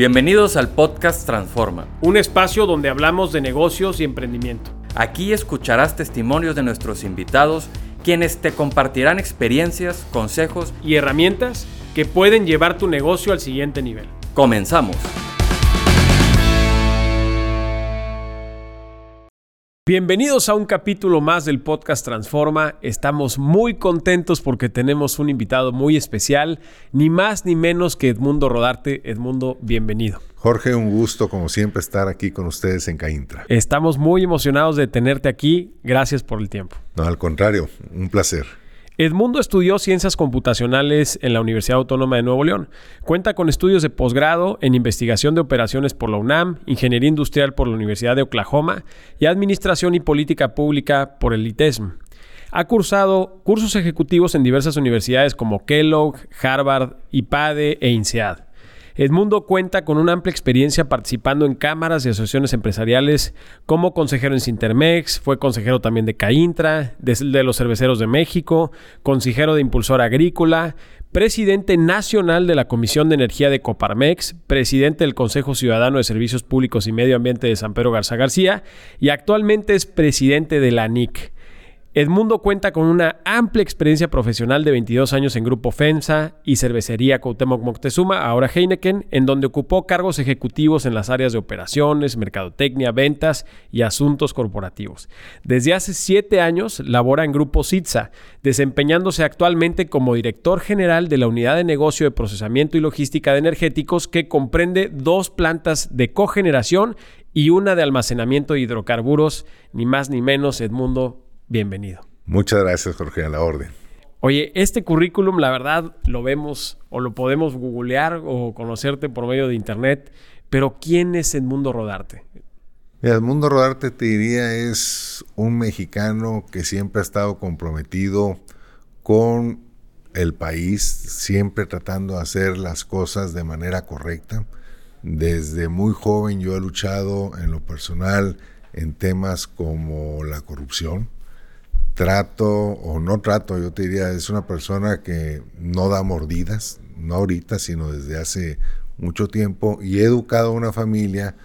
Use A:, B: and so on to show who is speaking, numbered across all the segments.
A: Bienvenidos al podcast Transforma.
B: Un espacio donde hablamos de negocios y emprendimiento.
A: Aquí escucharás testimonios de nuestros invitados, quienes te compartirán experiencias, consejos
B: y herramientas que pueden llevar tu negocio al siguiente nivel.
A: Comenzamos.
B: Bienvenidos a un capítulo más del podcast Transforma. Estamos muy contentos porque tenemos un invitado muy especial, ni más ni menos que Edmundo Rodarte. Edmundo, bienvenido.
C: Jorge, un gusto como siempre estar aquí con ustedes en Caintra.
B: Estamos muy emocionados de tenerte aquí. Gracias por el tiempo.
C: No, al contrario, un placer.
B: Edmundo estudió ciencias computacionales en la Universidad Autónoma de Nuevo León. Cuenta con estudios de posgrado en investigación de operaciones por la UNAM, ingeniería industrial por la Universidad de Oklahoma y administración y política pública por el ITESM. Ha cursado cursos ejecutivos en diversas universidades como Kellogg, Harvard, IPADE e INSEAD. Edmundo cuenta con una amplia experiencia participando en cámaras y asociaciones empresariales como consejero en Sintermex, fue consejero también de Caintra, de, los cerveceros de México, consejero de Impulsor Agrícola, presidente nacional de la Comisión de Energía de Coparmex, presidente del Consejo Ciudadano de Servicios Públicos y Medio Ambiente de San Pedro Garza García y actualmente es presidente de la NIC. Edmundo cuenta con una amplia experiencia profesional de 22 años en Grupo FEMSA y Cervecería Cuauhtémoc Moctezuma, ahora Heineken, en donde ocupó cargos ejecutivos en las áreas de operaciones, mercadotecnia, ventas y asuntos corporativos. Desde hace siete años labora en Grupo SITSA, desempeñándose actualmente como director general de la Unidad de Negocio de Procesamiento y Logística de Energéticos, que comprende dos plantas de cogeneración y una de almacenamiento de hidrocarburos, ni más ni menos, Edmundo bienvenido.
C: Muchas gracias, Jorge, a la orden.
B: Oye, este currículum, la verdad, lo vemos o lo podemos googlear o conocerte por medio de internet, pero ¿quién es Edmundo Rodarte?
C: Edmundo Rodarte, te diría, es un mexicano que siempre ha estado comprometido con el país, siempre tratando de hacer las cosas de manera correcta. Desde muy joven yo he luchado en lo personal en temas como la corrupción, trato o no trato, yo te diría, es una persona que no da mordidas, no ahorita, sino desde hace mucho tiempo, y he educado a una familia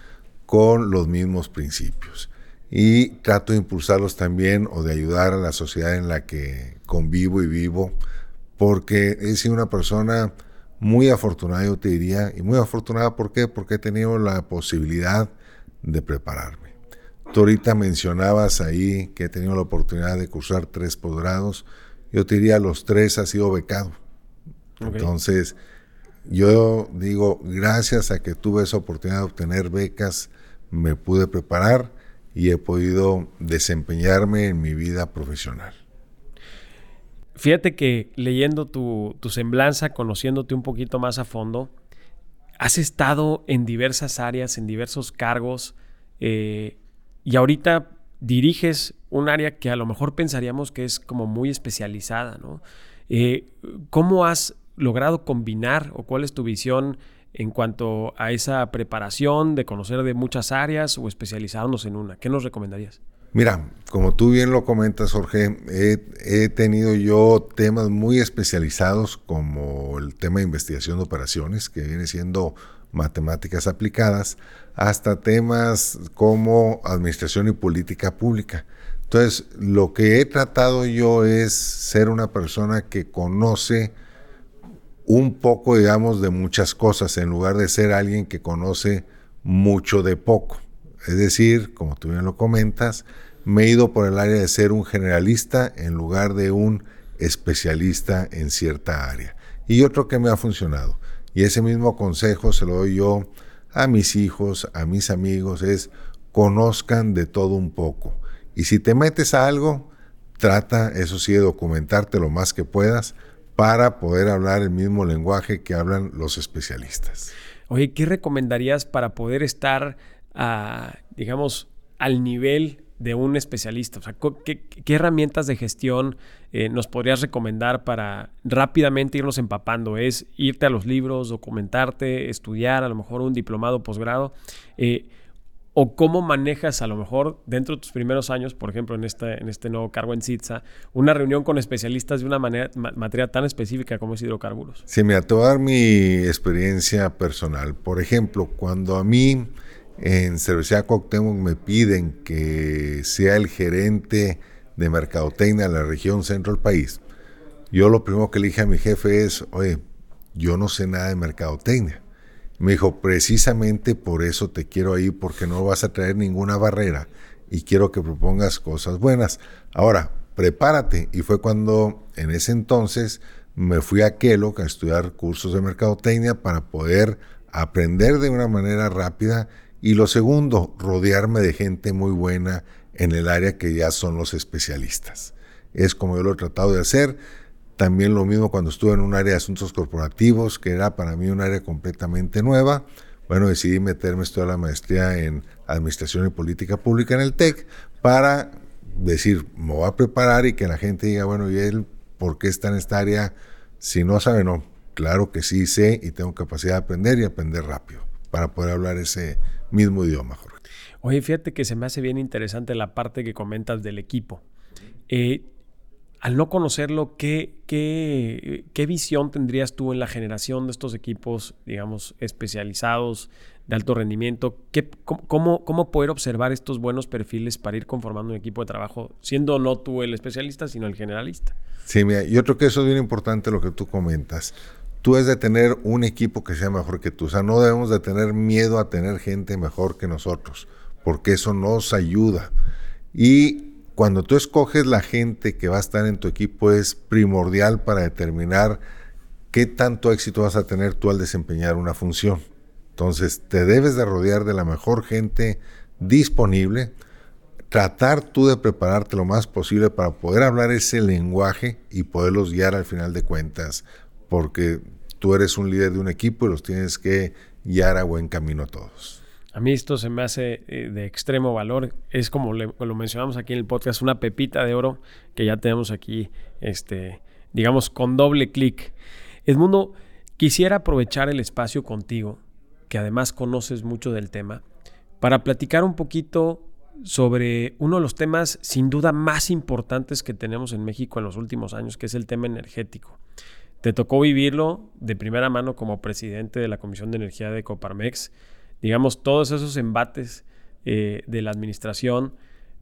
C: con los mismos principios. Y trato de impulsarlos también o de ayudar a la sociedad en la que convivo y vivo, porque he sido una persona muy afortunada, yo te diría, y muy afortunada, ¿por? Porque he tenido la posibilidad de prepararme. Tú ahorita mencionabas ahí que he tenido la oportunidad de cursar tres posgrados. Yo te diría, los tres ha sido becado. Entonces, yo digo, gracias a que tuve esa oportunidad de obtener becas, me pude preparar y he podido desempeñarme en mi vida profesional.
B: Fíjate que leyendo tu, semblanza, conociéndote un poquito más a fondo, has estado en diversas áreas, en diversos cargos. Eh, y ahorita diriges un área que a lo mejor pensaríamos que es como muy especializada, ¿no? Eh, ¿Cómo has logrado combinar o cuál es tu visión en cuanto a esa preparación de conocer de muchas áreas o especializarnos en una? ¿Qué nos recomendarías?
C: Mira, como tú bien lo comentas, Jorge, he, tenido yo temas muy especializados como el tema de investigación de operaciones, que viene siendo matemáticas aplicadas, hasta temas como administración y política pública. Entonces, lo que he tratado yo es ser una persona que conoce un poco, digamos, de muchas cosas, en lugar de ser alguien que conoce mucho de poco. Es decir, como tú bien lo comentas, me he ido por el área de ser un generalista en lugar de un especialista en cierta área. Y otro que me ha funcionado, y ese mismo consejo se lo doy yo a mis hijos, a mis amigos, es conozcan de todo un poco. Y si te metes a algo, trata, eso sí, de documentarte lo más que puedas para poder hablar el mismo lenguaje que hablan los especialistas.
B: Oye, ¿qué recomendarías para poder estar, ah, digamos, al nivel de un especialista? O sea, ¿qué, herramientas de gestión eh, nos podrías recomendar para rápidamente irnos empapando? ¿Es irte a los libros, documentarte, estudiar, a lo mejor un diplomado, posgrado? Eh, ¿O cómo manejas a lo mejor dentro de tus primeros años, por ejemplo, en este, en este nuevo cargo en CITSA, una reunión con especialistas de una manera, materia tan específica como es hidrocarburos?
C: Sí, te voy mi experiencia personal. Por ejemplo, cuando a mí en Cervecería Cuauhtémoc me piden que sea el gerente de mercadotecnia de la región centro del país, yo lo primero que le dije a mi jefe es, oye, yo no sé nada de mercadotecnia. Me dijo, precisamente por eso te quiero ahí, porque no vas a traer ninguna barrera y quiero que propongas cosas buenas. Ahora, prepárate. Y fue cuando en ese entonces me fui a Kellogg a estudiar cursos de mercadotecnia para poder aprender de una manera rápida. Y lo segundo, rodearme de gente muy buena en el área que ya son los especialistas. Es como yo lo he tratado de hacer. También lo mismo cuando estuve en un área de asuntos corporativos, que era para mí un área completamente nueva. Bueno, decidí meterme, estudiar la maestría en Administración y Política Pública en el TEC para decir, me voy a preparar y que la gente diga, bueno, ¿y él por qué está en esta área? Si no sabe, no. Claro que sí sé y tengo capacidad de aprender y aprender rápido para poder hablar ese mismo idioma, Jorge.
B: Oye, fíjate que se me hace bien interesante la parte que comentas del equipo. Eh, al no conocerlo, ¿qué, qué, visión tendrías tú en la generación de estos equipos, digamos, especializados de alto rendimiento? ¿Qué, cómo, cómo, poder observar estos buenos perfiles para ir conformando un equipo de trabajo, siendo no tú el especialista, sino el generalista?
C: Sí, mira, yo creo que eso es bien importante lo que tú comentas. Tú es de tener un equipo que sea mejor que tú. O sea, no debemos de tener miedo a tener gente mejor que nosotros, porque eso nos ayuda. Y cuando tú escoges la gente que va a estar en tu equipo es primordial para determinar qué tanto éxito vas a tener tú al desempeñar una función. Entonces, te debes de rodear de la mejor gente disponible, tratar tú de prepararte lo más posible para poder hablar ese lenguaje y poderlos guiar al final de cuentas, porque tú eres un líder de un equipo y los tienes que guiar a buen camino a todos.
B: A mí esto se me hace eh, de extremo valor. Es como lo mencionamos aquí en el podcast, una pepita de oro que ya tenemos aquí, este, digamos, con doble clic. Edmundo, quisiera aprovechar el espacio contigo, que además conoces mucho del tema, para platicar un poquito sobre uno de los temas sin duda más importantes que tenemos en México en los últimos años, que es el tema energético. Te tocó vivirlo de primera mano como presidente de la Comisión de Energía de Coparmex digamos, todos esos embates eh, de la administración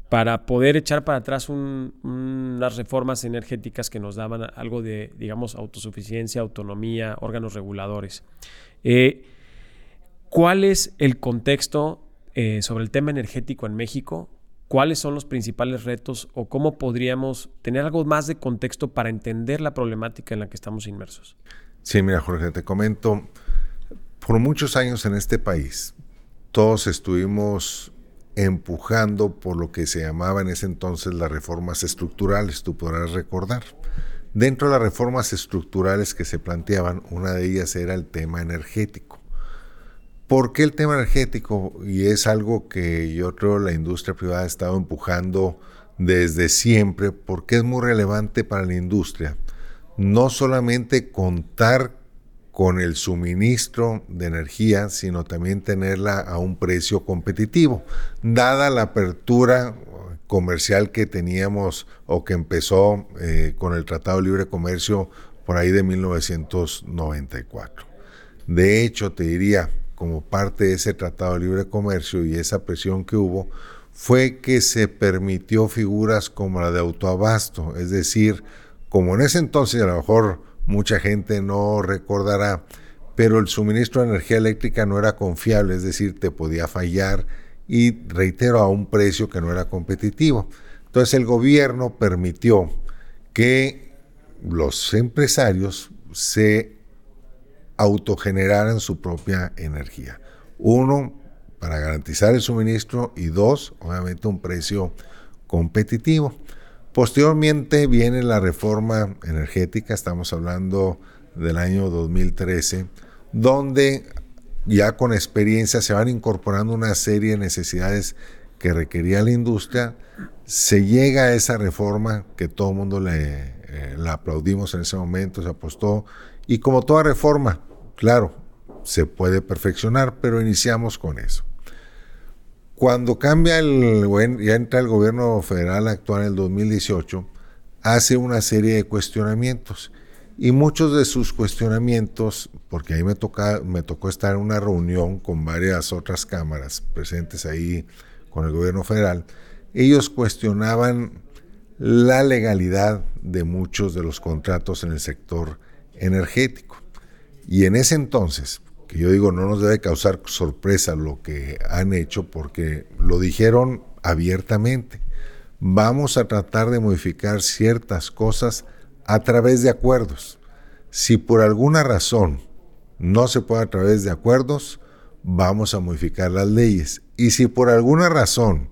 B: para poder echar para atrás unas reformas energéticas que nos daban algo de, digamos, autosuficiencia, autonomía, órganos reguladores. Eh, ¿Cuál es el contexto eh, sobre el tema energético en México? ¿Cuáles son los principales retos o cómo podríamos tener algo más de contexto para entender la problemática en la que estamos inmersos?
C: Sí, mira, Jorge, te comento, por muchos años en este país, todos estuvimos empujando por lo que se llamaba en ese entonces las reformas estructurales, tú podrás recordar. Dentro de las reformas estructurales que se planteaban, una de ellas era el tema energético. ¿Por qué el tema energético? Y es algo que yo creo la industria privada ha estado empujando desde siempre, porque es muy relevante para la industria. No solamente contar con el suministro de energía, sino también tenerla a un precio competitivo. Dada la apertura comercial que teníamos o que empezó eh, con el Tratado de Libre Comercio por ahí de 1994. De hecho, te diría, como parte de ese Tratado de Libre Comercio y esa presión que hubo, fue que se permitió figuras como la de autoabasto, es decir, como en ese entonces a lo mejor mucha gente no recordará, pero el suministro de energía eléctrica no era confiable, es decir, te podía fallar y reitero a un precio que no era competitivo. Entonces el gobierno permitió que los empresarios se autogeneraran su propia energía. Uno, para garantizar el suministro y dos, obviamente un precio competitivo. Posteriormente viene la reforma energética, estamos hablando del año 2013, donde ya con experiencia se van incorporando una serie de necesidades que requería la industria. Se llega a esa reforma que todo el mundo le eh, la aplaudimos en ese momento, se apostó. Y como toda reforma, claro, se puede perfeccionar, pero iniciamos con eso. Cuando cambia el, ya entra el gobierno federal actual en el 2018, hace una serie de cuestionamientos. Y muchos de sus cuestionamientos, porque ahí me, me tocó estar en una reunión con varias otras cámaras presentes ahí con el gobierno federal, ellos cuestionaban la legalidad de muchos de los contratos en el sector energético. Y en ese entonces, que yo digo, no nos debe causar sorpresa lo que han hecho, porque lo dijeron abiertamente. Vamos a tratar de modificar ciertas cosas a través de acuerdos. Si por alguna razón no se puede a través de acuerdos, vamos a modificar las leyes. Y si por alguna razón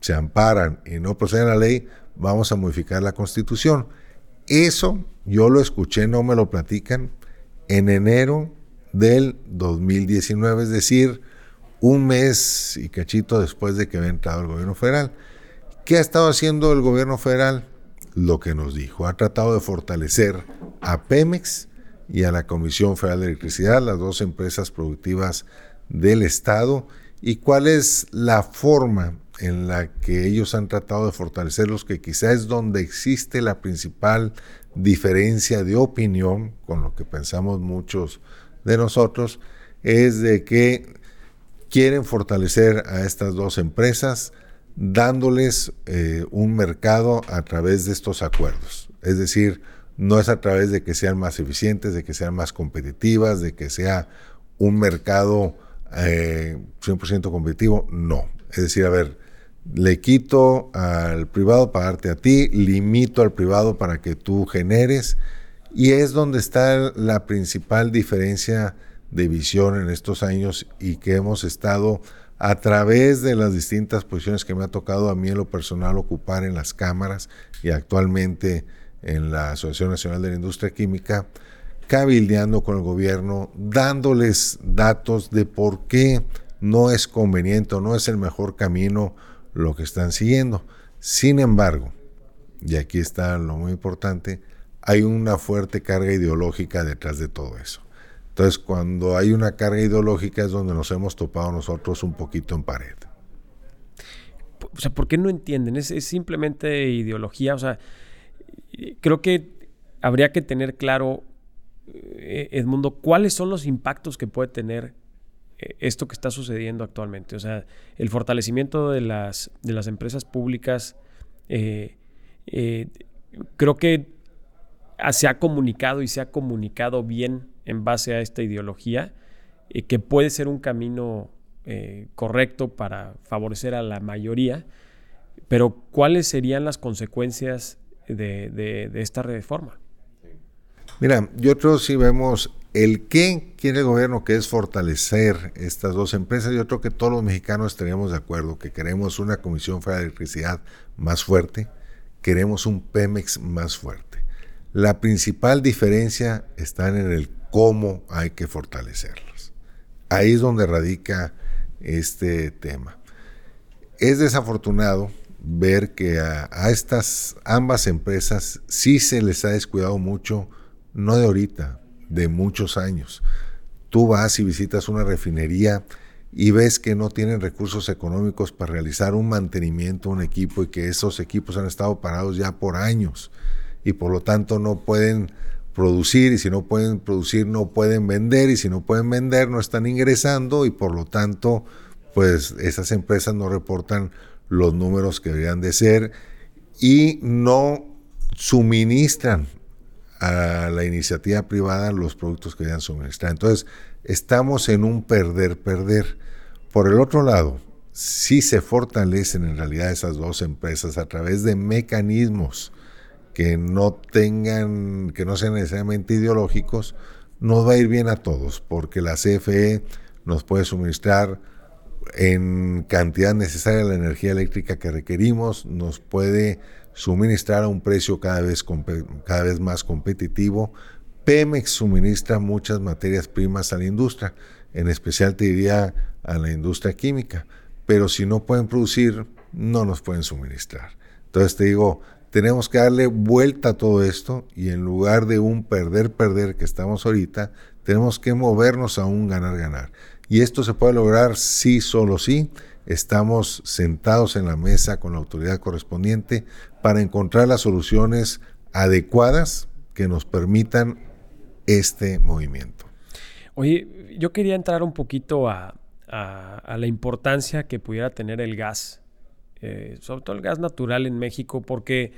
C: se amparan y no proceden a la ley, vamos a modificar la constitución. Eso yo lo escuché, no me lo platican, en enero del 2019, es decir, un mes y cachito después de que había entrado el gobierno federal. ¿Qué ha estado haciendo el gobierno federal? Lo que nos dijo. Ha tratado de fortalecer a Pemex y a la Comisión Federal de Electricidad, las dos empresas productivas del Estado, y cuál es la forma en la que ellos han tratado de fortalecerlos, que quizás es donde existe la principal diferencia de opinión con lo que pensamos muchos de nosotros, es de que quieren fortalecer a estas dos empresas dándoles eh, un mercado a través de estos acuerdos. Es decir, no es a través de que sean más eficientes, de que sean más competitivas, de que sea un mercado 100% eh, competitivo, no. Es decir, a ver, le quito al privado para darte a ti, limito al privado para que tú generes, y es donde está la principal diferencia de visión en estos años y que hemos estado a través de las distintas posiciones que me ha tocado a mí en lo personal ocupar en las cámaras y actualmente en la Asociación Nacional de la Industria Química, cabildeando con el gobierno, dándoles datos de por qué no es conveniente o no es el mejor camino lo que están siguiendo. Sin embargo, y aquí está lo muy importante, hay una fuerte carga ideológica detrás de todo eso. Entonces, cuando hay una carga ideológica es donde nos hemos topado nosotros un poquito en pared.
B: O sea, ¿por qué no entienden? Es, simplemente ideología. O sea, creo que habría que tener claro, eh, Edmundo, cuáles son los impactos que puede tener esto que está sucediendo actualmente. O sea, el fortalecimiento de las, de las empresas públicas, eh, creo que se ha comunicado y se ha comunicado bien en base a esta ideología, eh, que puede ser un camino eh, correcto para favorecer a la mayoría, pero ¿cuáles serían las consecuencias de, esta reforma?
C: Mira, yo creo si vemos el qué quiere el gobierno, que es fortalecer estas dos empresas, yo creo que todos los mexicanos estaríamos de acuerdo, que queremos una Comisión Federal de Electricidad más fuerte, queremos un Pemex más fuerte. La principal diferencia está en el cómo hay que fortalecerlos. Ahí es donde radica este tema. Es desafortunado ver que a, estas ambas empresas sí se les ha descuidado mucho, no de ahorita, de muchos años. Tú vas y visitas una refinería y ves que no tienen recursos económicos para realizar un mantenimiento, un equipo y que esos equipos han estado parados ya por años y por lo tanto no pueden producir y si no pueden producir no pueden vender y si no pueden vender no están ingresando y por lo tanto pues esas empresas no reportan los números que deberían de ser y no suministran a la iniciativa privada los productos que deberían suministrar. Entonces, estamos en un perder-perder. Por el otro lado, si se fortalecen en realidad esas dos empresas a través de mecanismos que no tengan, que no sean necesariamente ideológicos, nos va a ir bien a todos, porque la CFE nos puede suministrar en cantidad necesaria la energía eléctrica que requerimos, nos puede suministrar a un precio cada vez, cada vez más competitivo. Pemex suministra muchas materias primas a la industria, en especial te diría a la industria química, pero si no pueden producir, no nos pueden suministrar. Entonces te digo, tenemos que darle vuelta a todo esto y en lugar de un perder-perder que estamos ahorita, tenemos que movernos a un ganar-ganar. Y esto se puede lograr sí, solo sí, estamos sentados en la mesa con la autoridad correspondiente para encontrar las soluciones adecuadas que nos permitan este movimiento.
B: Oye, yo quería entrar un poquito a, la importancia que pudiera tener el gas, eh, sobre todo el gas natural en México, porque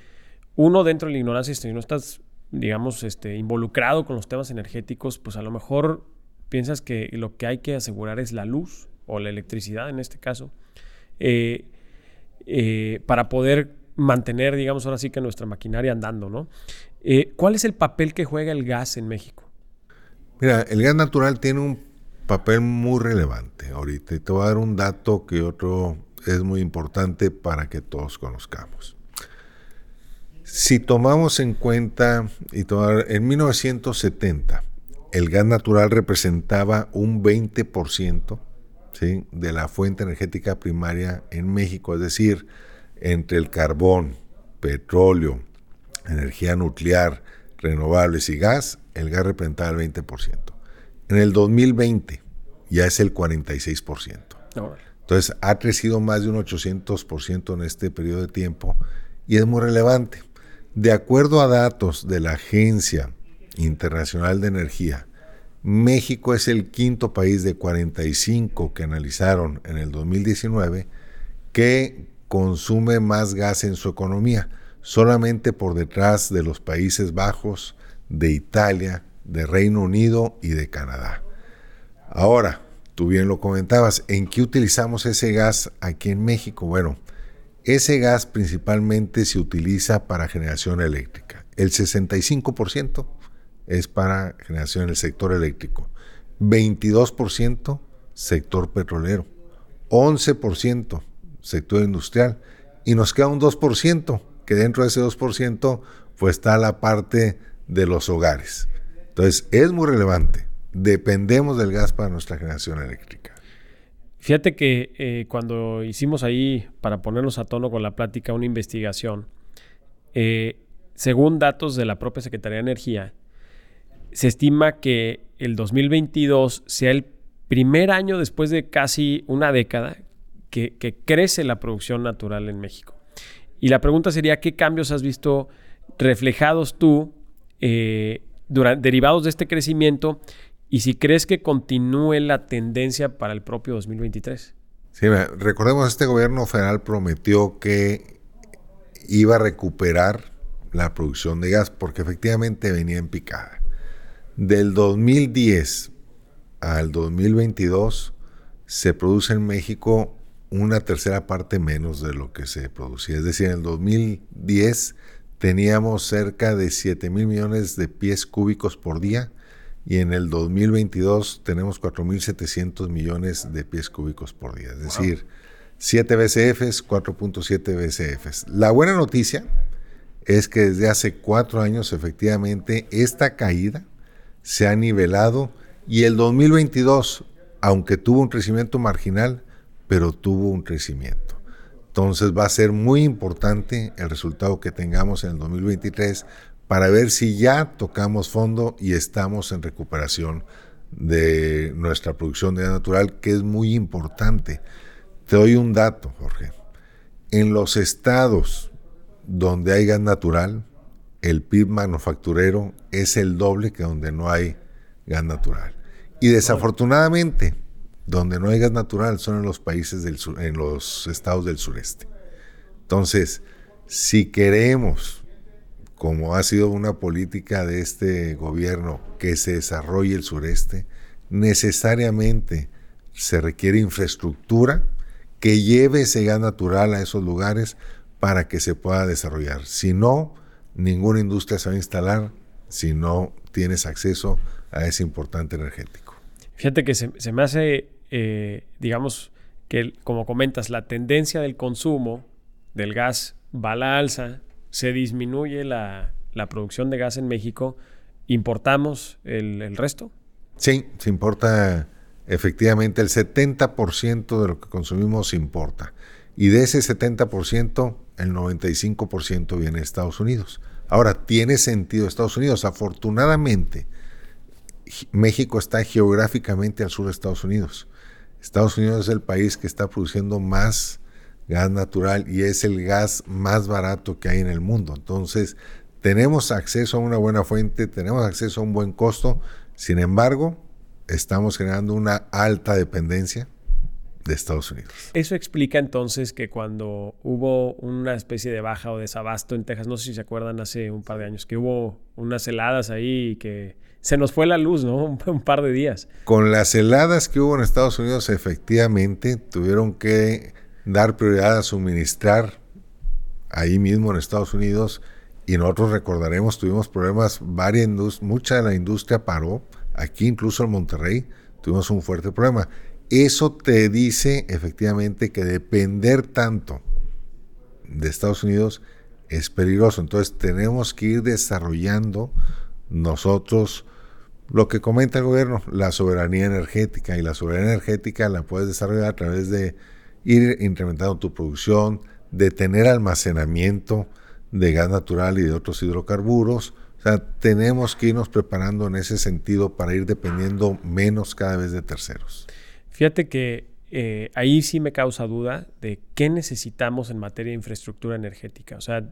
B: uno dentro de la ignorancia, si no estás, digamos, este, involucrado con los temas energéticos, pues a lo mejor piensas que lo que hay que asegurar es la luz o la electricidad en este caso, eh, eh, para poder mantener, digamos, ahora sí que nuestra maquinaria andando, ¿no? Eh, ¿Cuál es el papel que juega el gas en México?
C: Mira, el gas natural tiene un papel muy relevante ahorita y te voy a dar un dato que otro es muy importante para que todos conozcamos. Si tomamos en cuenta, y tomar, en 1970, el gas natural representaba un 20% de la fuente energética primaria en México, es decir, entre el carbón, petróleo, energía nuclear, renovables y gas, el gas representaba el 20%. En el 2020 ya es el 46%. Entonces ha crecido más de un 800% en este periodo de tiempo y es muy relevante. De acuerdo a datos de la Agencia Internacional de Energía, México es el quinto país de 45 que analizaron en el 2019 que consume más gas en su economía, solamente por detrás de los Países Bajos, de Italia, de Reino Unido y de Canadá. Ahora, tú bien lo comentabas, ¿en qué utilizamos ese gas aquí en México? Bueno, ese gas principalmente se utiliza para generación eléctrica. El 65% es para generación en el sector eléctrico, 22% sector petrolero, 11% sector industrial y nos queda un 2%, que dentro de ese 2% pues está la parte de los hogares. Entonces es muy relevante, dependemos del gas para nuestra generación eléctrica.
B: Fíjate que eh, cuando hicimos ahí, para ponernos a tono con la plática, una investigación, eh, según datos de la propia Secretaría de Energía, se estima que el 2022 sea el primer año después de casi una década que, crece la producción natural en México. Y la pregunta sería, ¿qué cambios has visto reflejados tú eh, derivados de este crecimiento y si crees que continúe la tendencia para el propio 2023?
C: Sí, recordemos, este gobierno federal prometió que iba a recuperar la producción de gas porque efectivamente venía en picada. Del 2010 al 2022 se produce en México una tercera parte menos de lo que se producía. Es decir, en el 2010 teníamos cerca de 7 mil millones de pies cúbicos por día y en el 2022 tenemos 4.700 millones de pies cúbicos por día. Es decir, 7 BCFs, 4.7 BCFs. La buena noticia es que desde hace cuatro años efectivamente esta caída se ha nivelado y el 2022, aunque tuvo un crecimiento marginal, pero tuvo un crecimiento. Entonces va a ser muy importante el resultado que tengamos en el 2023 para ver si ya tocamos fondo y estamos en recuperación de nuestra producción de gas natural, que es muy importante. Te doy un dato, Jorge. En los estados donde hay gas natural, el PIB manufacturero es el doble que donde no hay gas natural. Y desafortunadamente, donde no hay gas natural son en los países del sur, en los estados del sureste. Entonces, si queremos, como ha sido una política de este gobierno, que se desarrolle el sureste, necesariamente se requiere infraestructura que lleve ese gas natural a esos lugares para que se pueda desarrollar. Si no, ninguna industria se va a instalar si no tienes acceso a ese importante energético.
B: Fíjate que se, me hace, eh, digamos, que como comentas, la tendencia del consumo del gas va a la alza, se disminuye la, producción de gas en México, ¿importamos el, el resto?
C: Sí, se importa efectivamente el 70% de lo que consumimos se importa. Y de ese 70%, el 95% viene de Estados Unidos. Ahora, tiene sentido Estados Unidos. Afortunadamente, México está geográficamente al sur de Estados Unidos. Estados Unidos es el país que está produciendo más gas natural y es el gas más barato que hay en el mundo. Entonces, tenemos acceso a una buena fuente, tenemos acceso a un buen costo, sin embargo, estamos generando una alta dependencia de Estados Unidos.
B: Eso explica entonces que cuando hubo una especie de baja o desabasto en Texas, no sé si se acuerdan hace un par de años, que hubo unas heladas ahí y que se nos fue la luz, ¿no? Un, par de días.
C: Con las heladas que hubo en Estados Unidos, efectivamente tuvieron que dar prioridad a suministrar ahí mismo en Estados Unidos y nosotros recordaremos, tuvimos problemas, varias mucha de la industria paró, aquí incluso en Monterrey tuvimos un fuerte problema. Eso te dice efectivamente que depender tanto de Estados Unidos es peligroso. Entonces tenemos que ir desarrollando nosotros lo que comenta el gobierno, la soberanía energética. Y la soberanía energética la puedes desarrollar a través de ir incrementando tu producción, de tener almacenamiento de gas natural y de otros hidrocarburos. O sea, tenemos que irnos preparando en ese sentido para ir dependiendo menos cada vez de terceros.
B: Fíjate que eh, ahí sí me causa duda de qué necesitamos en materia de infraestructura energética. O sea,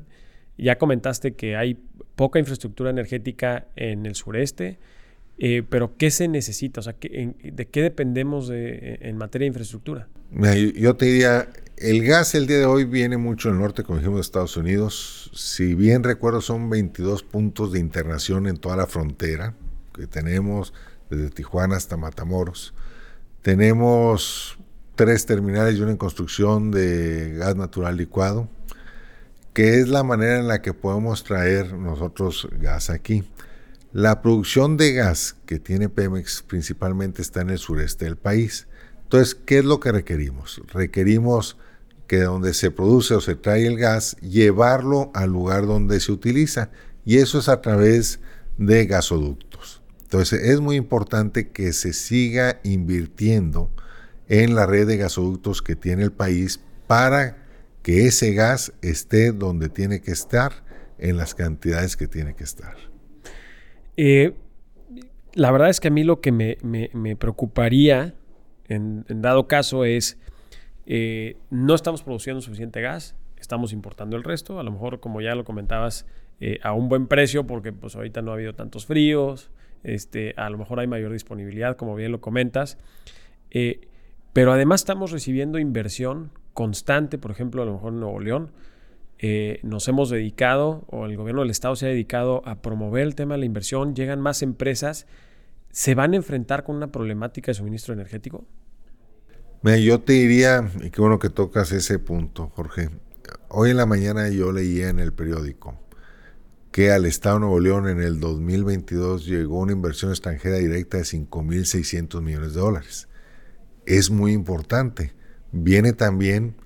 B: ya comentaste que hay poca infraestructura energética en el sureste, eh, pero ¿qué se necesita? O sea, ¿de qué dependemos en materia de infraestructura?
C: Yo te diría, el gas el día de hoy viene mucho del norte, como dijimos, de Estados Unidos. Si bien recuerdo, son 22 puntos de internación en toda la frontera que tenemos, desde Tijuana hasta Matamoros. Tenemos tres terminales y una en construcción de gas natural licuado, que es la manera en la que podemos traer nosotros gas aquí. La producción de gas que tiene Pemex principalmente está en el sureste del país. Entonces, ¿qué es lo que requerimos? Requerimos que donde se produce o se trae el gas, llevarlo al lugar donde se utiliza. Y eso es a través de gasoductos. Entonces es muy importante que se siga invirtiendo en la red de gasoductos que tiene el país para que ese gas esté donde tiene que estar, en las cantidades que tiene que estar.
B: Eh, la verdad es que a mí lo que me, preocuparía, en, dado caso, es eh, no estamos produciendo suficiente gas, estamos importando el resto, a lo mejor como ya lo comentabas, eh, a un buen precio porque pues ahorita no ha habido tantos fríos, este, a lo mejor hay mayor disponibilidad, como bien lo comentas. Eh, pero además estamos recibiendo inversión constante, por ejemplo, a lo mejor en Nuevo León. Eh, nos hemos dedicado, o el gobierno del Estado se ha dedicado a promover el tema de la inversión, llegan más empresas, ¿se van a enfrentar con una problemática de suministro energético?
C: yo te diría, y qué bueno que tocas ese punto, Jorge. Hoy en la mañana yo leía en el periódico que al Estado de Nuevo León en el 2022 llegó una inversión extranjera directa de 5.600 millones de dólares. Es muy importante. Viene también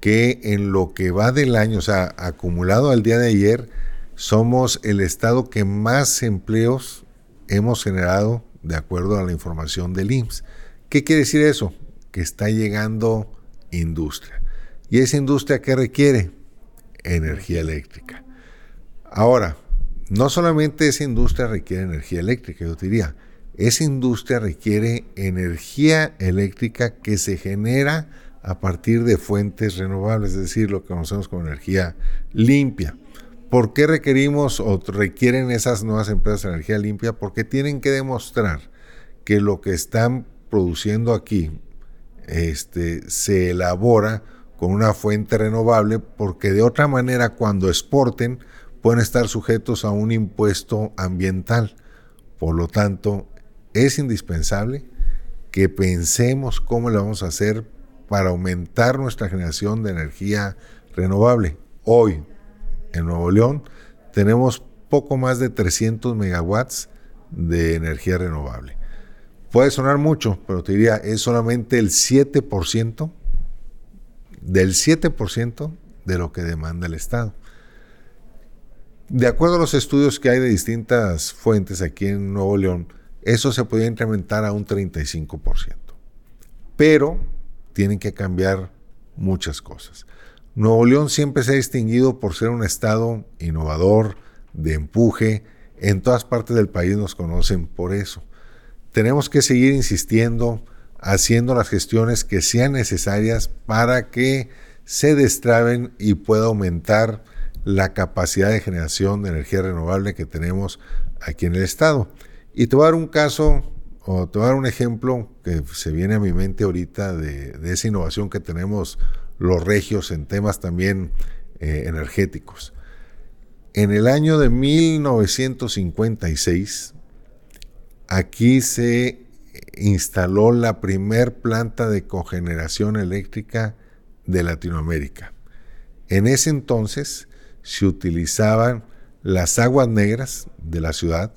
C: que en lo que va del año, o sea, acumulado al día de ayer, somos el estado que más empleos hemos generado de acuerdo a la información del IMSS. ¿Qué quiere decir eso? Que está llegando industria. ¿Y esa industria qué requiere? Energía eléctrica. Ahora, no solamente esa industria requiere energía eléctrica, yo diría, esa industria requiere energía eléctrica que se genera a partir de fuentes renovables, es decir, lo que conocemos como energía limpia. ¿Por qué requerimos o requieren esas nuevas empresas de energía limpia? Porque tienen que demostrar que lo que están produciendo aquí este, se elabora con una fuente renovable, porque de otra manera cuando exporten, pueden estar sujetos a un impuesto ambiental. Por lo tanto, es indispensable que pensemos cómo le vamos a hacer para aumentar nuestra generación de energía renovable. Hoy, en Nuevo León, tenemos poco más de 300 megawatts de energía renovable. Puede sonar mucho, pero te diría, es solamente el 7% del 7% de lo que demanda el Estado. De acuerdo a los estudios que hay de distintas fuentes aquí en Nuevo León, eso se podría incrementar a un 35%. Pero tienen que cambiar muchas cosas. Nuevo León siempre se ha distinguido por ser un estado innovador, de empuje. En todas partes del país nos conocen por eso. Tenemos que seguir insistiendo haciendo las gestiones que sean necesarias para que se destraben y pueda aumentar la capacidad de generación de energía renovable que tenemos aquí en el estado. Y te voy a dar un caso o te voy a dar un ejemplo que se viene a mi mente ahorita de, esa innovación que tenemos los regios en temas también eh, energéticos. En el año de 1956, aquí se instaló la primer planta de cogeneración eléctrica de Latinoamérica. En ese entonces se utilizaban las aguas negras de la ciudad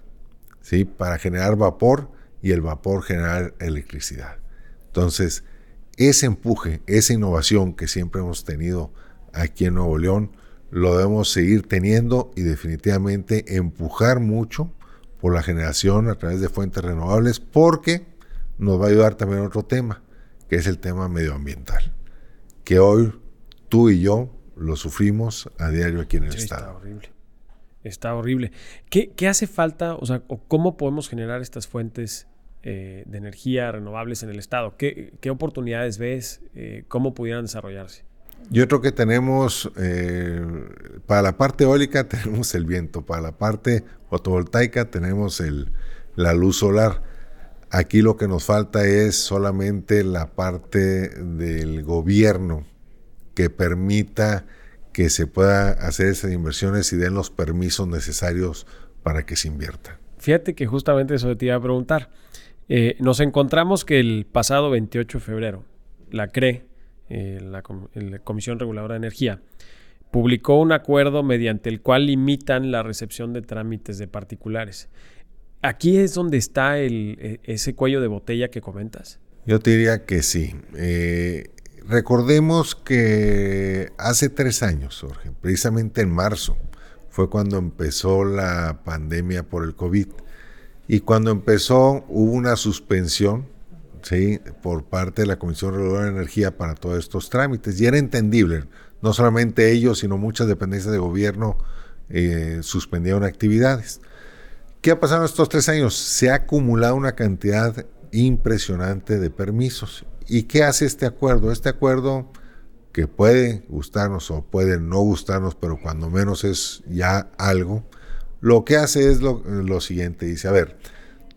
C: ¿sí? para generar vapor y el vapor generar electricidad. Entonces, ese empuje, esa innovación que siempre hemos tenido aquí en Nuevo León, lo debemos seguir teniendo y definitivamente empujar mucho por la generación a través de fuentes renovables porque nos va a ayudar también otro tema, que es el tema medioambiental, que hoy tú y yo lo sufrimos a diario aquí en el Estado.
B: Está horrible. Está horrible. ¿Qué, hace falta, o sea, cómo podemos generar estas fuentes eh, de energía renovables en el Estado? ¿Qué, oportunidades ves? Eh, ¿Cómo pudieran desarrollarse?
C: Yo creo que tenemos, eh, para la parte eólica tenemos el viento, para la parte fotovoltaica tenemos el, la luz solar. Aquí lo que nos falta es solamente la parte del gobierno que permita que se pueda hacer esas inversiones y den los permisos necesarios para que se invierta.
B: Fíjate que justamente eso te iba a preguntar. Eh, nos encontramos que el pasado 28 de febrero, la CRE, eh, la, la, Comisión Reguladora de Energía, publicó un acuerdo mediante el cual limitan la recepción de trámites de particulares. Aquí es donde está el, e, ese cuello de botella que comentas.
C: Yo te diría que sí. Eh, recordemos que hace tres años, Jorge, precisamente en marzo, fue cuando empezó la pandemia por el COVID. Y cuando empezó hubo una suspensión ¿sí? por parte de la Comisión Reguladora de Energía para todos estos trámites. Y era entendible, no solamente ellos, sino muchas dependencias de gobierno eh, suspendieron actividades. ¿Qué ha pasado en estos tres años? Se ha acumulado una cantidad impresionante de permisos. ¿Y qué hace este acuerdo? Este acuerdo que puede gustarnos o puede no gustarnos, pero cuando menos es ya algo, lo que hace es lo, siguiente, dice, a ver,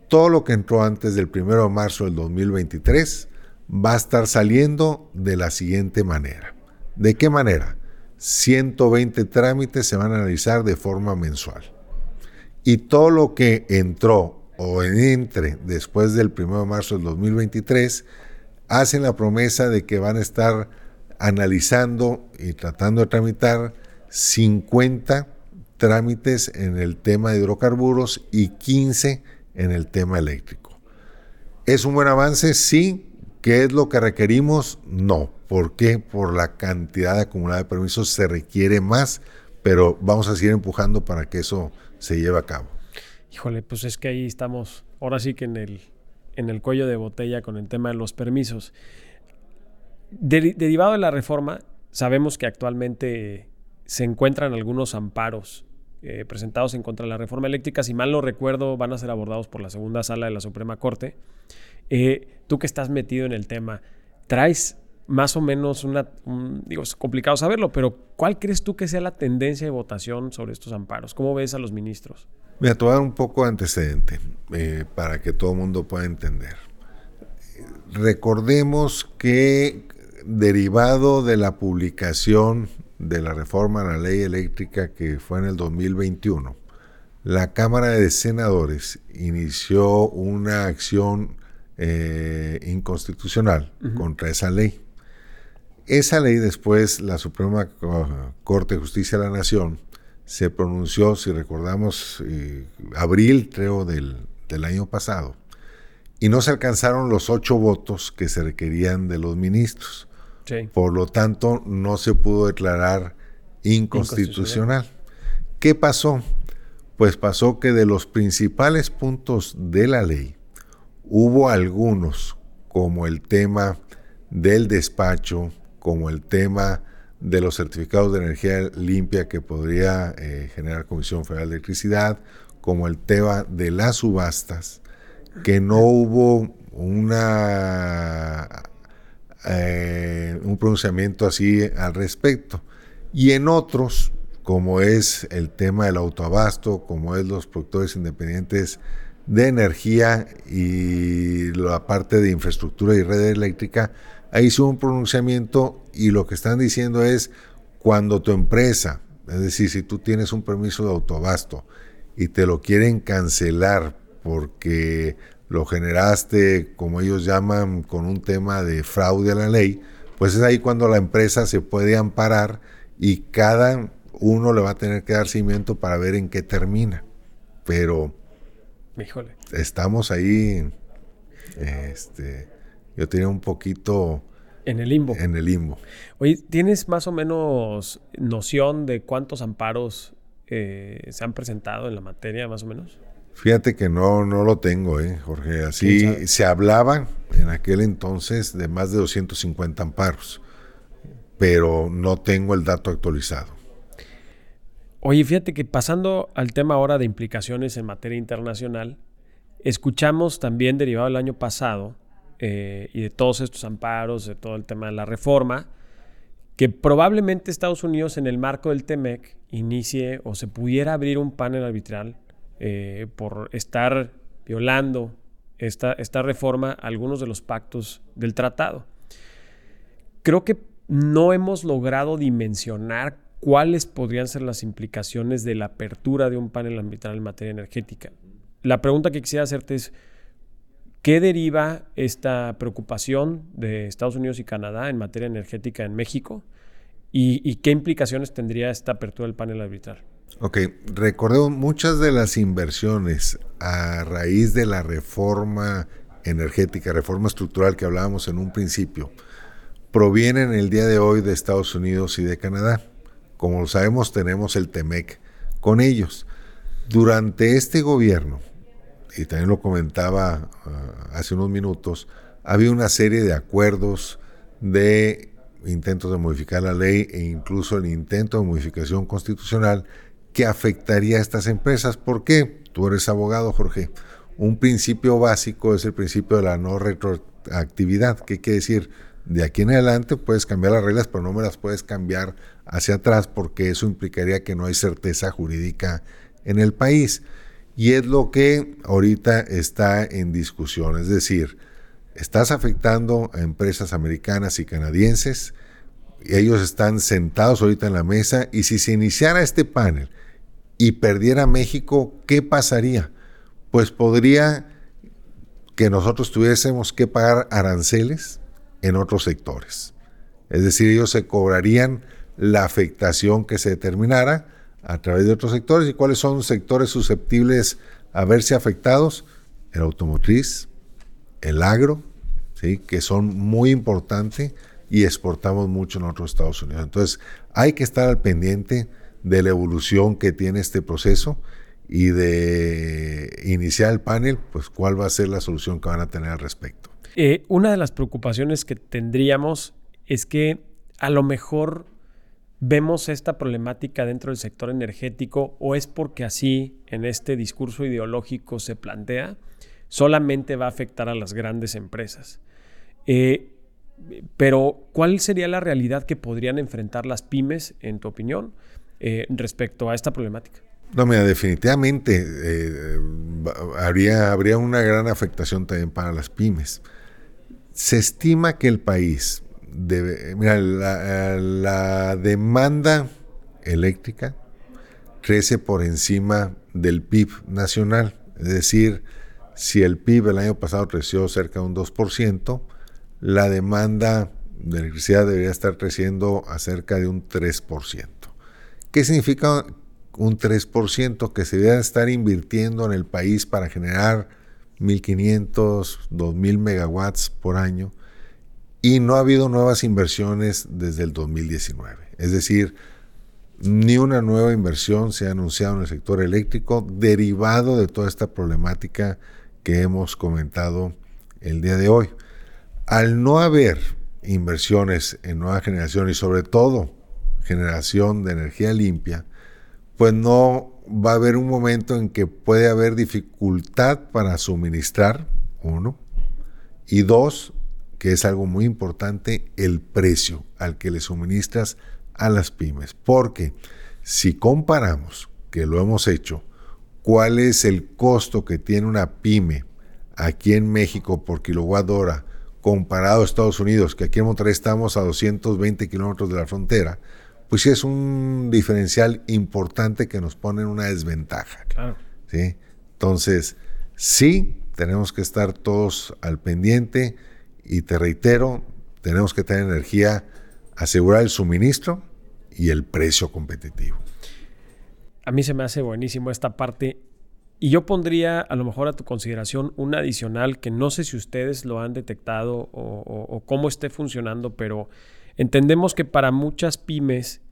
C: todo lo que entró antes del 1 de marzo del 2023 va a estar saliendo de la siguiente manera. ¿De qué manera? 120 trámites se van a analizar de forma mensual y todo lo que entró o entre después del 1 de marzo del 2023 hacen la promesa de que van a estar analizando y tratando de tramitar 50 trámites en el tema de hidrocarburos y 15 en el tema eléctrico. ¿Es un buen avance? Sí. ¿Qué es lo que requerimos? No. ¿Por qué? Por la cantidad acumulada de permisos se requiere más, pero vamos a seguir empujando para que eso se lleva a cabo.
B: Híjole, pues es que ahí estamos, ahora sí que en el, en el cuello de botella con el tema de los permisos. derivado de la reforma, sabemos que actualmente se encuentran algunos amparos eh, presentados en contra de la reforma eléctrica. Si mal no recuerdo, van a ser abordados por la segunda sala de la Suprema Corte. Eh, tú que estás metido en el tema, ¿traes más o menos una, digo, es complicado saberlo, pero ¿cuál crees tú que sea la tendencia de votación sobre estos amparos? ¿Cómo ves a los ministros?
C: Mira, te voy a dar un poco de antecedente eh, para que todo el mundo pueda entender. Recordemos que derivado de la publicación de la reforma a la ley eléctrica que fue en el 2021, la Cámara de Senadores inició una acción eh, inconstitucional contra esa ley. Esa ley después la Suprema Corte de Justicia de la Nación se pronunció, si recordamos, eh, abril creo del, año pasado, y no se alcanzaron los ocho votos que se requerían de los ministros. Por lo tanto, no se pudo declarar inconstitucional. ¿Qué pasó? Pues pasó que de los principales puntos de la ley, hubo algunos, como el tema del despacho, como el tema de los certificados de energía limpia que podría eh, generar Comisión Federal de Electricidad, como el tema de las subastas, que no hubo una, eh, un pronunciamiento así al respecto. Y en otros, como es el tema del autoabasto, como es los productores independientes de energía y la parte de infraestructura y red eléctrica, hizo un pronunciamiento y lo que están diciendo es cuando tu empresa, es decir, si tú tienes un permiso de autoabasto y te lo quieren cancelar porque lo generaste, como ellos llaman, con un tema de fraude a la ley, pues es ahí cuando la empresa se puede amparar y cada uno le va a tener que dar cimiento para ver en qué termina. Pero
B: Híjole.
C: estamos ahí, este, yo tenía un poquito
B: en el limbo.
C: En el limbo.
B: Oye, ¿tienes más o menos noción de cuántos amparos eh, se han presentado en la materia, más o menos?
C: Fíjate que no, no lo tengo, eh, Jorge. Así se hablaba en aquel entonces de más de 250 amparos, pero no tengo el dato actualizado.
B: Oye, fíjate que pasando al tema ahora de implicaciones en materia internacional, escuchamos también derivado del año pasado eh, y de todos estos amparos, de todo el tema de la reforma, que probablemente Estados Unidos en el marco del TEMEC inicie o se pudiera abrir un panel arbitral eh, por estar violando esta, esta reforma algunos de los pactos del tratado. Creo que no hemos logrado dimensionar cuáles podrían ser las implicaciones de la apertura de un panel arbitral en materia energética. La pregunta que quisiera hacerte es, ¿qué deriva esta preocupación de Estados Unidos y Canadá en materia energética en México? ¿Y, qué implicaciones tendría esta apertura del panel arbitral?
C: Ok, recordemos muchas de las inversiones a raíz de la reforma energética, reforma estructural que hablábamos en un principio, provienen el día de hoy de Estados Unidos y de Canadá. Como lo sabemos, tenemos el TEMEC con ellos. Durante este gobierno, y también lo comentaba ah, hace unos minutos, había una serie de acuerdos de intentos de modificar la ley e incluso el intento de modificación constitucional que afectaría a estas empresas. ¿Por qué? Tú eres abogado, Jorge. Un principio básico es el principio de la no retroactividad. ¿Qué quiere decir? De aquí en adelante puedes cambiar las reglas, pero no me las puedes cambiar hacia atrás porque eso implicaría que no hay certeza jurídica en el país. Y es lo que ahorita está en discusión. Es decir, estás afectando a empresas americanas y canadienses. Y ellos están sentados ahorita en la mesa y si se iniciara este panel y perdiera México, ¿qué pasaría? Pues podría que nosotros tuviésemos que pagar aranceles en otros sectores. Es decir, ellos se cobrarían la afectación que se determinara a través de otros sectores. ¿Y cuáles son sectores susceptibles a verse afectados? El automotriz, el agro, ¿sí? que son muy importantes y exportamos mucho en otros Estados Unidos. Entonces, hay que estar al pendiente de la evolución que tiene este proceso y de iniciar el panel, pues cuál va a ser la solución que van a tener al respecto.
B: Eh, una de las preocupaciones que tendríamos es que a lo mejor vemos esta problemática dentro del sector energético o es porque así en este discurso ideológico se plantea, solamente va a afectar a las grandes empresas. Eh, pero, ¿cuál sería la realidad que podrían enfrentar las pymes, en tu opinión, eh, respecto a esta problemática?
C: No, mira, definitivamente habría, habría una gran afectación también para las pymes. Se estima que el país, mira, la, demanda eléctrica crece por encima del PIB nacional. Es decir, si el PIB el año pasado creció cerca de un 2%, la demanda de electricidad debería estar creciendo a cerca de un 3%. ¿Qué significa un 3% que se debe estar invirtiendo en el país para generar 1.500, 2.000 megawatts por año y no ha habido nuevas inversiones desde el 2019. Es decir, ni una nueva inversión se ha anunciado en el sector eléctrico derivado de toda esta problemática que hemos comentado el día de hoy. Al no haber inversiones en nueva generación y sobre todo generación de energía limpia, pues no va a haber un momento en que puede haber dificultad para suministrar, uno, Y dos, que es algo muy importante, el precio al que le suministras a las pymes. Porque si comparamos, que lo hemos hecho, cuál es el costo que tiene una pyme aquí en México por kilowatt hora comparado a Estados Unidos, que aquí en Monterrey estamos a 220 kilómetros de la frontera, pues sí es un diferencial importante que nos pone en una desventaja.
B: Claro.
C: ¿sí? Entonces, sí, tenemos que estar todos al pendiente y te reitero, tenemos que tener energía, asegurar el suministro y el precio competitivo.
B: A mí se me hace buenísimo esta parte y yo pondría a lo mejor a tu consideración un adicional que no sé si ustedes lo han detectado o, cómo esté funcionando, pero entendemos que para muchas pymes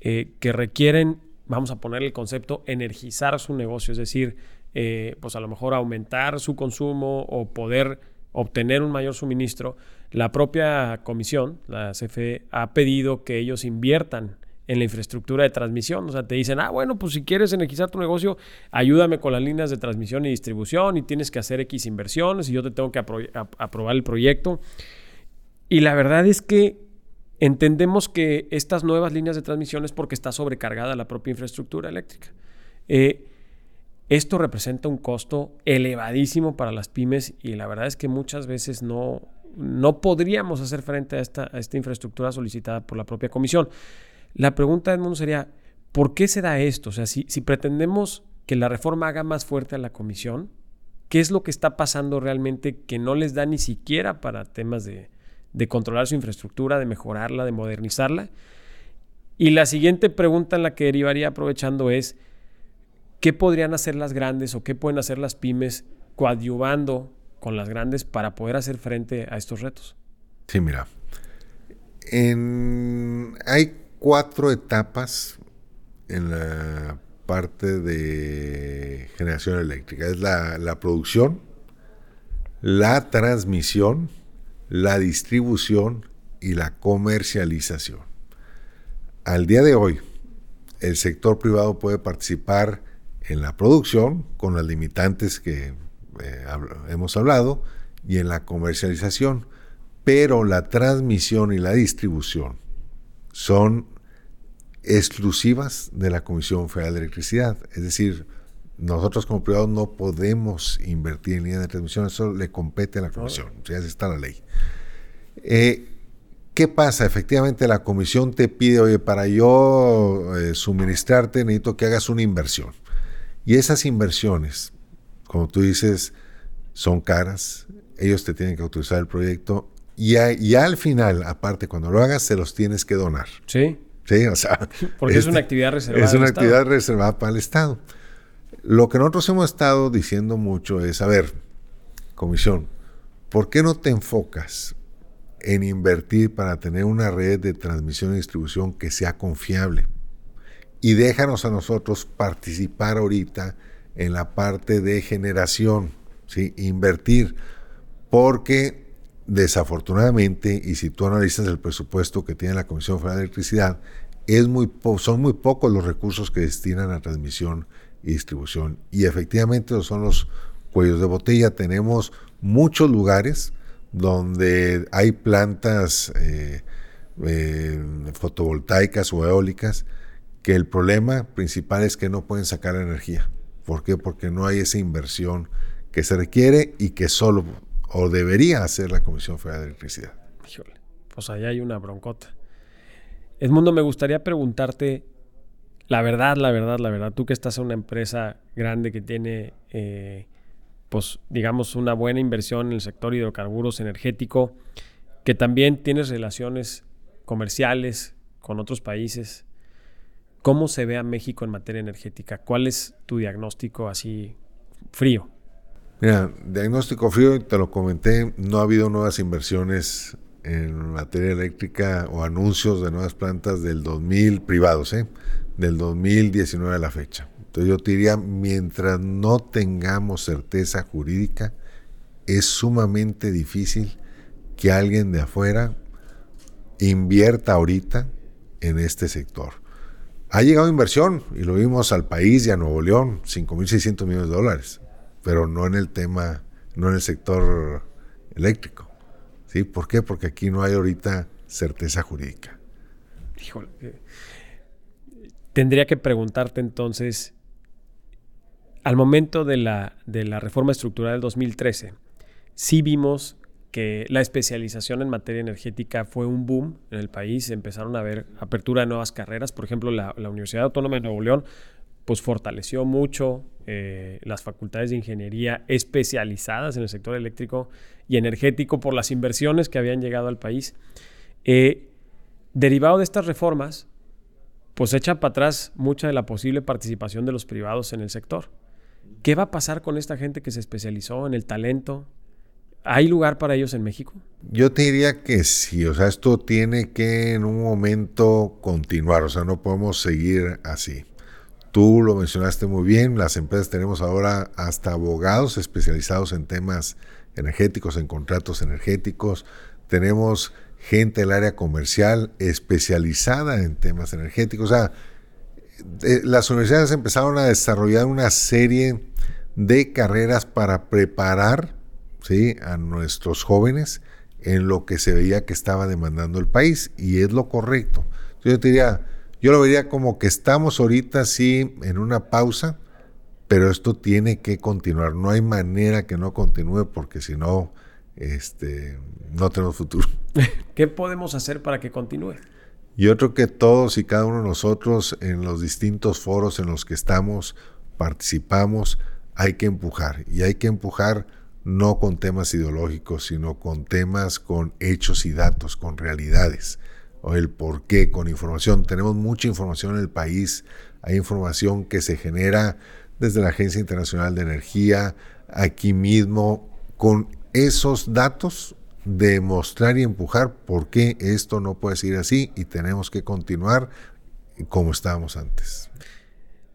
B: eh, que requieren, vamos a poner el concepto, energizar su negocio, es decir, eh, pues a lo mejor aumentar su consumo o poder obtener un mayor suministro, la propia comisión, la CFE, ha pedido que ellos inviertan en la infraestructura de transmisión. O sea, te dicen, ah, bueno, pues si quieres energizar tu negocio, ayúdame con las líneas de transmisión y distribución y tienes que hacer X inversiones y yo te tengo que aprobar el proyecto. Y la verdad es que entendemos que estas nuevas líneas de transmisión es porque está sobrecargada la propia infraestructura eléctrica. Eh, esto representa un costo elevadísimo para las pymes y la verdad es que muchas veces no, no podríamos hacer frente a esta, a esta infraestructura solicitada por la propia comisión. La pregunta, Edmundo, sería, ¿por qué se da esto? O sea, si, pretendemos que la reforma haga más fuerte a la comisión, ¿qué es lo que está pasando realmente que no les da ni siquiera para temas de, controlar su infraestructura, de mejorarla, de modernizarla? Y la siguiente pregunta en la que derivaría aprovechando es, ¿qué podrían hacer las grandes o qué pueden hacer las pymes coadyuvando con las grandes para poder hacer frente a estos retos?
C: Sí, mira. Hay cuatro etapas en la parte de generación eléctrica. Es la producción, la transmisión, la distribución y la comercialización. Al día de hoy, el sector privado puede participar en la producción con las limitantes que eh, hemos hablado y en la comercialización, pero la transmisión y la distribución son exclusivas de la Comisión Federal de Electricidad. Es decir, nosotros como privados no podemos invertir en línea de transmisión, eso le compete a la Comisión, ya está la ley. Eh, ¿Qué pasa? Efectivamente, la Comisión te pide, oye, para yo eh, suministrarte necesito que hagas una inversión. Y esas inversiones, como tú dices, son caras, ellos te tienen que autorizar el proyecto y, al final, aparte, cuando lo hagas, se los tienes que donar.
B: Sí.
C: Sí, o sea.
B: Porque es una este, actividad reservada.
C: Es una actividad reservada para el Estado. Lo que nosotros hemos estado diciendo mucho es, a ver, comisión, ¿por qué no te enfocas en invertir para tener una red de transmisión y distribución que sea confiable? Y déjanos a nosotros participar ahorita en la parte de generación, ¿sí? Invertir, porque desafortunadamente, y si tú analizas el presupuesto que tiene la Comisión Federal de Electricidad, es muy son muy pocos los recursos que destinan a transmisión y distribución. Y efectivamente son los cuellos de botella. Tenemos muchos lugares donde hay plantas eh, eh, fotovoltaicas o eólicas que el problema principal es que no pueden sacar energía. ¿Por qué? Porque no hay esa inversión que se requiere y que solo o debería hacer la Comisión Federal de Electricidad.
B: Híjole, pues allá hay una broncota. Edmundo, me gustaría preguntarte, la verdad, la verdad, la verdad, tú que estás en una empresa grande que tiene, eh, pues digamos, una buena inversión en el sector hidrocarburos energético, que también tienes relaciones comerciales con otros países, ¿cómo se ve a México en materia energética? ¿Cuál es tu diagnóstico así frío?
C: Mira, diagnóstico frío, te lo comenté, no ha habido nuevas inversiones en materia eléctrica o anuncios de nuevas plantas del 2000 privados, ¿eh? del 2019 a la fecha. Entonces yo te diría, mientras no tengamos certeza jurídica, es sumamente difícil que alguien de afuera invierta ahorita en este sector. Ha llegado inversión, y lo vimos al país y a Nuevo León, 5.600 millones de dólares pero no en el tema, no en el sector eléctrico. ¿Sí? ¿Por qué? Porque aquí no hay ahorita certeza jurídica.
B: Híjole. Eh, tendría que preguntarte entonces, al momento de la, de la reforma estructural del 2013, sí vimos que la especialización en materia energética fue un boom en el país, empezaron a haber apertura de nuevas carreras, por ejemplo, la, Universidad Autónoma de Nuevo León pues fortaleció mucho eh, las facultades de ingeniería especializadas en el sector eléctrico y energético por las inversiones que habían llegado al país. Eh, derivado de estas reformas, pues echa para atrás mucha de la posible participación de los privados en el sector. ¿Qué va a pasar con esta gente que se especializó en el talento, ¿Hay lugar para ellos en México?
C: Yo te diría que sí, o sea, esto tiene que en un momento continuar, o sea, no podemos seguir así. Tú lo mencionaste muy bien, las empresas tenemos ahora hasta abogados especializados en temas energéticos, en contratos energéticos, tenemos gente del área comercial especializada en temas energéticos, o sea, eh, las universidades empezaron a desarrollar una serie de carreras para preparar ¿sí? a nuestros jóvenes en lo que se veía que estaba demandando el país y es lo correcto. Yo te diría, yo lo vería como que estamos ahorita sí en una pausa, pero esto tiene que continuar. No hay manera que no continúe porque si no, este, no tenemos futuro.
B: ¿Qué podemos hacer para que continúe?
C: Yo creo que todos y cada uno de nosotros en los distintos foros en los que estamos, participamos, hay que empujar y hay que empujar no con temas ideológicos, sino con temas, con hechos y datos, con realidades, o el por qué, con información. Tenemos mucha información en el país, hay información que se genera desde la Agencia Internacional de Energía, aquí mismo, con esos datos, demostrar y empujar por qué esto no puede seguir así y tenemos que continuar como estábamos antes.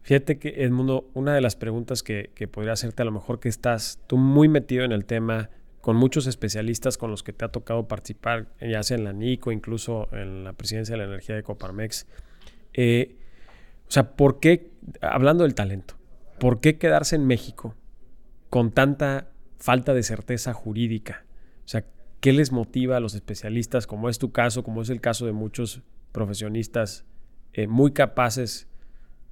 B: Fíjate que, Edmundo, una de las preguntas que, podría hacerte, a lo mejor que estás tú muy metido en el tema, con muchos especialistas con los que te ha tocado participar, ya sea en la NICO, incluso en la presidencia de la energía de Coparmex. Eh, o sea, ¿por qué, hablando del talento, por qué quedarse en México con tanta falta de certeza jurídica? O sea, ¿qué les motiva a los especialistas, como es tu caso, como es el caso de muchos profesionistas eh, muy capaces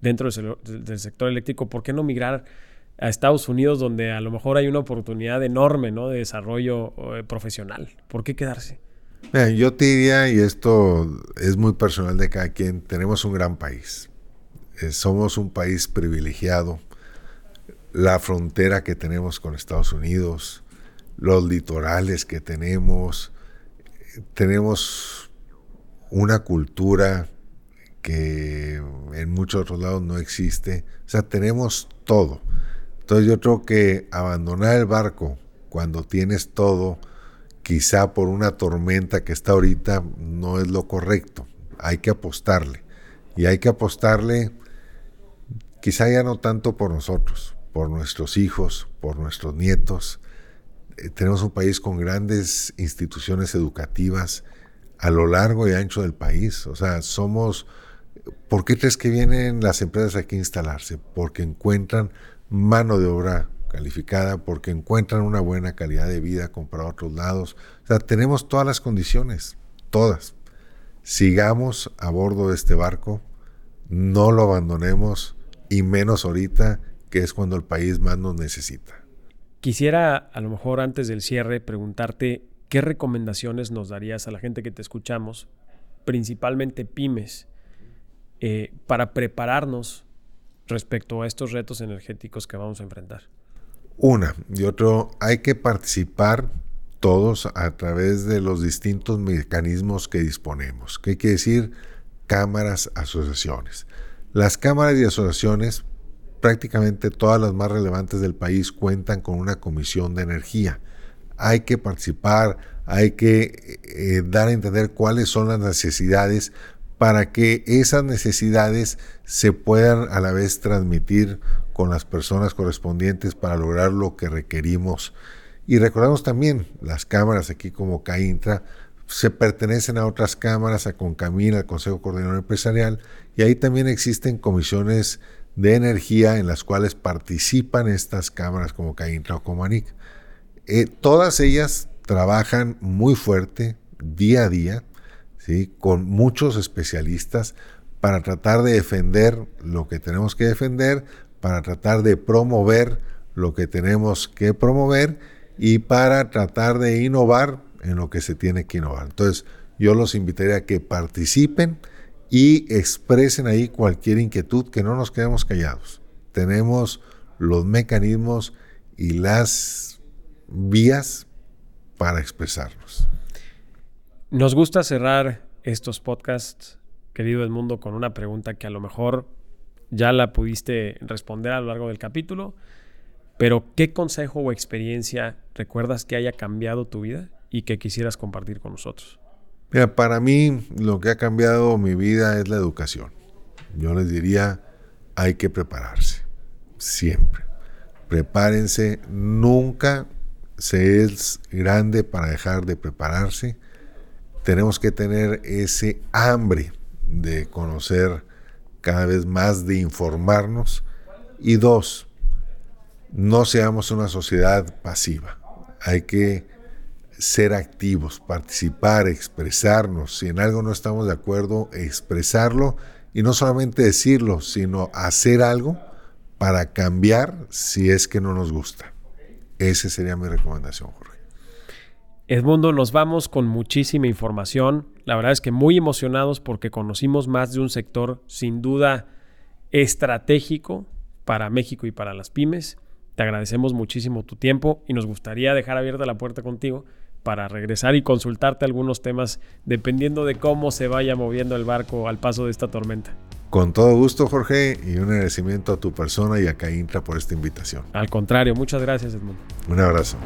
B: dentro del, sector eléctrico, ¿por qué no migrar a Estados Unidos donde a lo mejor hay una oportunidad enorme ¿no? de desarrollo eh, profesional? ¿Por qué quedarse?
C: yo te diría, y esto es muy personal de cada quien, tenemos un gran país. Eh, somos un país privilegiado. La frontera que tenemos con Estados Unidos, los litorales que tenemos, tenemos una cultura que en muchos otros lados no existe. O sea, tenemos todo. Entonces yo creo que abandonar el barco cuando tienes todo, quizá por una tormenta que está ahorita, no es lo correcto. Hay que apostarle. Y hay que apostarle quizá ya no tanto por nosotros, por nuestros hijos, por nuestros nietos. Eh, tenemos un país con grandes instituciones educativas a lo largo y ancho del país. O sea, somos ¿Por qué crees que vienen las empresas aquí a instalarse? Porque encuentran mano de obra calificada, porque encuentran una buena calidad de vida comparado a otros lados. O sea, tenemos todas las condiciones, todas. Sigamos a bordo de este barco, no lo abandonemos y menos ahorita, que es cuando el país más nos necesita.
B: Quisiera, a lo mejor antes del cierre, preguntarte qué recomendaciones nos darías a la gente que te escuchamos, principalmente pymes, eh, para prepararnos respecto a estos retos energéticos que vamos a enfrentar?
C: Una, y otro, hay que participar todos a través de los distintos mecanismos que disponemos. ¿Qué quiere decir? Cámaras, asociaciones. Las cámaras y asociaciones, prácticamente todas las más relevantes del país, cuentan con una comisión de energía. Hay que participar, hay que eh, dar a entender cuáles son las necesidades para que esas necesidades se puedan a la vez transmitir con las personas correspondientes para lograr lo que requerimos. Y recordamos también, las cámaras aquí como CAINTRA se pertenecen a otras cámaras, a CONCAMIN, al Consejo Coordinador Empresarial, y ahí también existen comisiones de energía en las cuales participan estas cámaras como CAINTRA o Comanic. Eh, todas ellas trabajan muy fuerte día a día, con muchos especialistas para tratar de defender lo que tenemos que defender, para tratar de promover lo que tenemos que promover y para tratar de innovar en lo que se tiene que innovar. Entonces, yo los invitaría a que participen y expresen ahí cualquier inquietud, que no nos quedemos callados. Tenemos los mecanismos y las vías para expresarnos.
B: Nos gusta cerrar estos podcasts, querido Edmundo, con una pregunta que a lo mejor ya la pudiste responder a lo largo del capítulo, pero ¿qué consejo o experiencia recuerdas que haya cambiado tu vida y que quisieras compartir con nosotros?
C: Mira, para mí lo que ha cambiado mi vida es la educación. Yo les diría, hay que prepararse, siempre. Prepárense, nunca se es grande para dejar de prepararse. Tenemos que tener ese hambre de conocer cada vez más, de informarnos. Y dos, no seamos una sociedad pasiva. Hay que ser activos, participar, expresarnos. Si en algo no estamos de acuerdo, expresarlo y no solamente decirlo, sino hacer algo para cambiar si es que no nos gusta. Esa sería mi recomendación, Jorge.
B: Edmundo, nos vamos con muchísima información. La verdad es que muy emocionados porque conocimos más de un sector sin duda estratégico para México y para las pymes. Te agradecemos muchísimo tu tiempo y nos gustaría dejar abierta la puerta contigo para regresar y consultarte algunos temas dependiendo de cómo se vaya moviendo el barco al paso de esta tormenta.
C: Con todo gusto, Jorge, y un agradecimiento a tu persona y a Caintra por esta invitación.
B: Al contrario, muchas gracias, Edmundo.
C: Un abrazo.